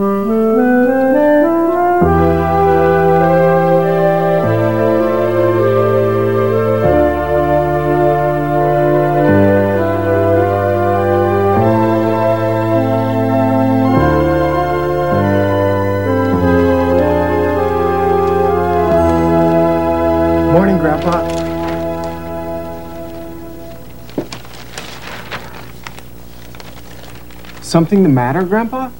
Morning, Grandpa. Something the matter, Grandpa?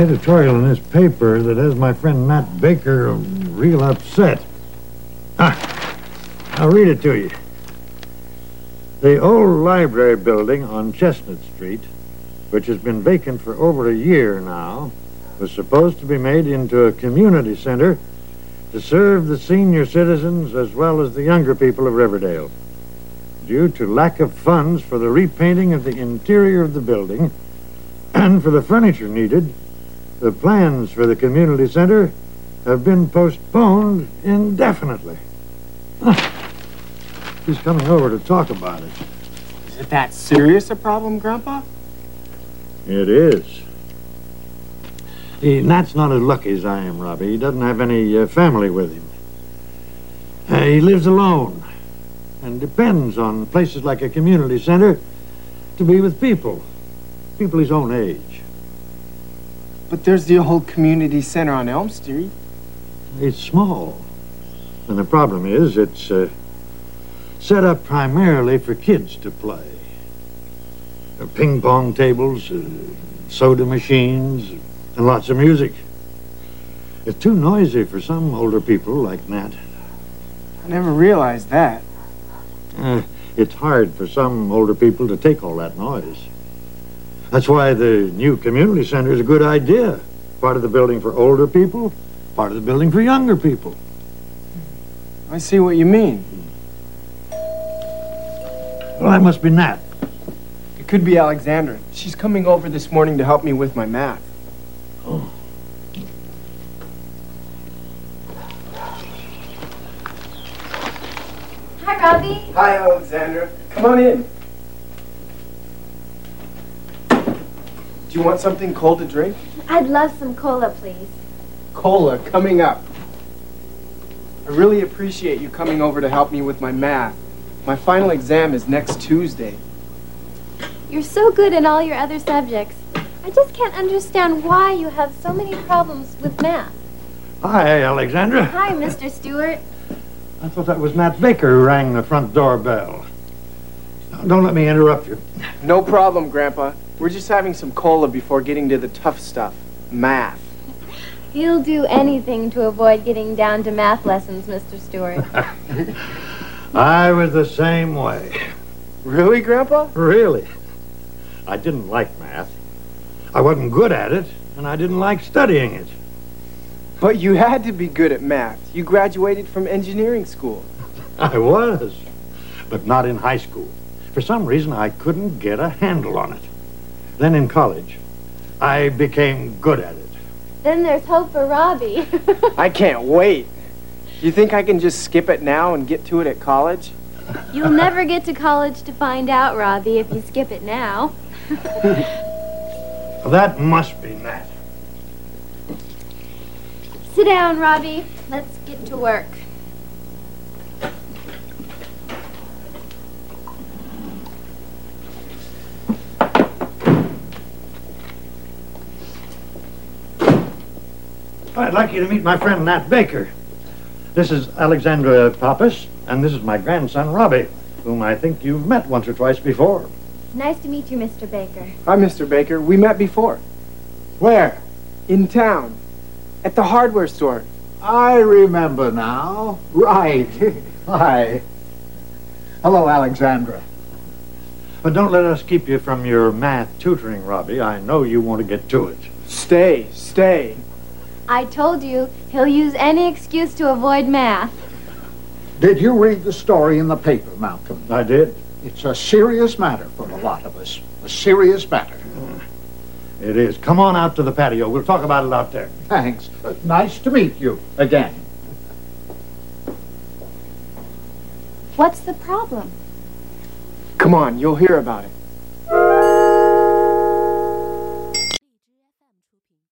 Editorial in this paper that has my friend Nat Baker real upset. Ah, I'll read it to you. The old library building on Chestnut Street, which has been vacant for over a year now, was supposed to be made into a community center to serve the senior citizens as well as the younger people of Riverdale. Due to lack of funds for the repainting of the interior of the building and for the furniture needed, the plans for the community center have been postponed indefinitely. He's coming over to talk about it. Is it that serious a problem, Grandpa? It is. See, Nat's not as lucky as I am, Robbie. He doesn't have any uh, family with him. Uh, he lives alone and depends on places like a community center to be with people, people his own age. But there's the old community center on Elm Street. It's small. And the problem is, it's uh, set up primarily for kids to play. Uh, ping pong tables, uh, soda machines, and lots of music. It's too noisy for some older people like Nat. I never realized that. Uh, it's hard for some older people to take all that noise. That's why the new community center is a good idea. Part of the building for older people, part of the building for younger people. I see what you mean. Well, that must be Nat. It could be Alexandra. She's coming over this morning to help me with my math. Oh. Hi, Robbie. Hi, Alexandra. Come on in. Do you want something cold to drink? I'd love some cola, please. Cola coming up. I really appreciate you coming over to help me with my math. My final exam is next Tuesday. You're so good in all your other subjects. I just can't understand why you have so many problems with math. Hi, Alexandra. Hi, Mr. Stewart. I thought that was Nat Baker who rang the front door bell. Now, Don't let me interrupt you. No problem, Grandpa. We're just having some cola before getting to the tough stuff math. He'll do anything to avoid getting down to math lessons, Mr. Stewart. I was the same way. Really, Grandpa? Really. I didn't like math. I wasn't good at it, and I didn't like studying it. But you had to be good at math. You graduated from engineering school. I was, but not in high school. For some reason, I couldn't get a handle on it. Then in college, I became good at it. then there's hope for Robbie. I can't wait. You think I can just skip it now and get to it at college? You'll never get to college to find out, Robbie, if you skip it now. That must be Nat. Sit down, Robbie. Let's get to work. I'd like you to meet my friend Nat Baker. This is Alexandra Pappas, and this is my grandson Robbie, whom I think you've met once or twice before. Nice to meet you, Mr. Baker. Hi, Mr. Baker. We met before. Where? In town. At the hardware store. I remember now. Right. Hi. Hello, Alexandra. But don't let us keep you from your math tutoring, Robbie. I know you want to get to it. Stay, stay. I told you, he'll use any excuse to avoid math. Did you read the story in the paper, Malcolm? I did. It's a serious matter for a lot of us. A serious matter. It is. Come on out to the patio. We'll talk about it out there. Thanks. Uh, nice to meet you again. What's the problem? Come Come on, you'll hear about it.